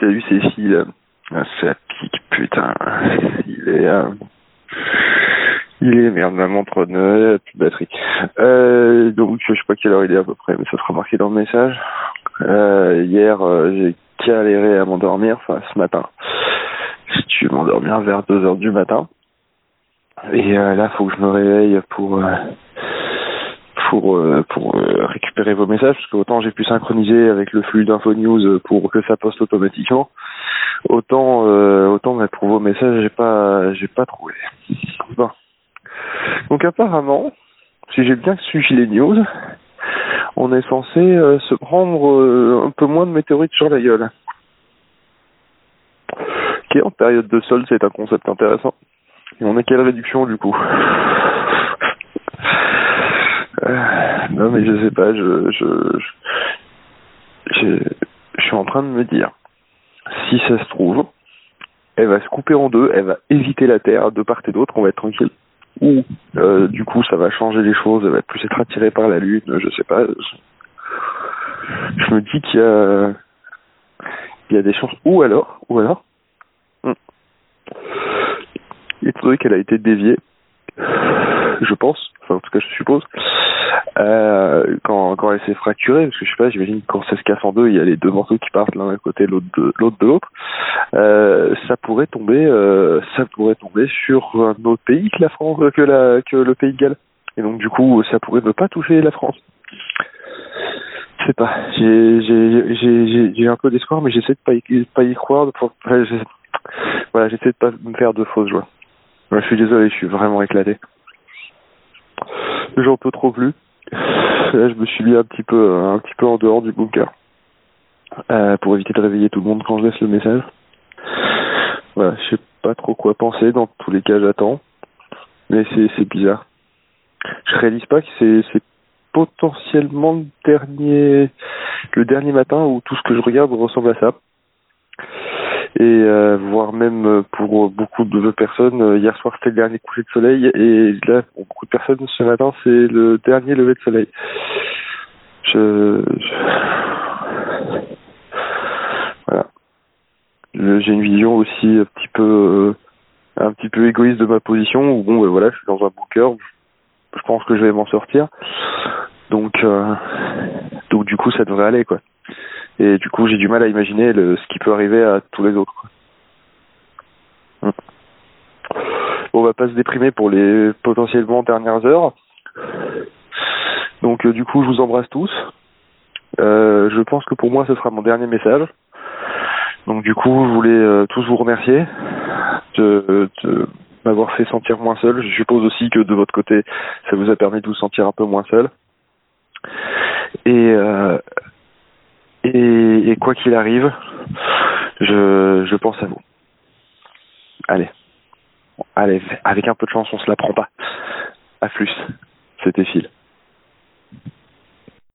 Salut Cécile. Ça pique, putain. Il est... euh, Il est, merde, ma montre ne plus de batterie. Euh, donc, je sais pas quelle heure il est à peu près, mais ça sera marqué dans le message. Euh, hier, euh, j'ai galéré à m'endormir, enfin, ce matin. Tu veux m'endormir vers 2 heures du matin. Et là, faut que je me réveille pour... pour euh, pour euh, récupérer vos messages parce que autant j'ai pu synchroniser avec le flux d'info news euh, pour que ça poste automatiquement autant autant pour vos messages j'ai pas j'ai pas trouvé. Bon. Donc apparemment si j'ai bien suivi les news on est censé se prendre un peu moins de météorites sur la gueule. Ok en période de sol c'est un concept intéressant. Et on a quelle réduction du coup Euh, non mais je sais pas, je je je, je, suis en train de me dire, si ça se trouve, elle va se couper en deux, elle va éviter la Terre de part et d'autre, on va être tranquille. Ou euh, du coup ça va changer les choses, elle va plus être attirée par la Lune, je sais pas. Je, me dis qu'il y a il y a des chances. Ou alors, ou alors, hmm, étant donné qu'elle a été déviée, je pense, enfin en tout cas je suppose, euh, quand, quand elle s'est fracturée, parce que je sais pas, j'imagine quand ça se casse en deux, il y a les deux morceaux qui partent l'un d'un côté, l'autre de l'autre de euh, ça pourrait tomber, euh, ça pourrait tomber sur un autre pays que la France, que la que le pays de Galles. Et donc du coup, ça pourrait ne pas toucher la France. Je sais pas, j'ai un peu d'espoir, mais j'essaie de pas y, pas y croire. J'essaie- voilà, j'essaie de pas me faire de fausses joies. Je suis désolé, je suis vraiment éclaté. J'en peux trop plus. Là, je me suis mis un petit peu, un petit peu en dehors du bunker euh, pour éviter de réveiller tout le monde quand je laisse le message. Voilà, je sais pas trop quoi penser. Dans tous les cas, j'attends. Mais c'est c'est bizarre. Je réalise pas que c'est c'est potentiellement le dernier le dernier matin où tout ce que je regarde ressemble à ça. Et euh, voire même euh, pour beaucoup de personnes, euh, hier soir c'était le dernier coucher de soleil et là pour beaucoup de personnes ce matin c'est le dernier lever de soleil. Je, je- voilà. J'ai une vision aussi un petit peu euh, un petit peu égoïste de ma position où bon ben voilà je suis dans un bunker, je pense que je vais m'en sortir. Donc euh, donc du coup ça devrait aller quoi. Et du coup j'ai du mal à imaginer ce qui peut arriver à tous les autres. Quoi. Hum. Bon, on va pas se déprimer pour les potentiellement dernières heures. Donc euh, du coup je vous embrasse tous. Euh, je pense que pour moi ce sera mon dernier message. Donc du coup je voulais euh, tous vous remercier de, de m'avoir fait sentir moins seul. Je suppose aussi que de votre côté ça vous a permis de vous sentir un peu moins seul. Et quoi qu'il arrive, je, je pense à vous. Allez. Allez, avec un peu de chance, on se la prend pas. À plus. C'était Phil.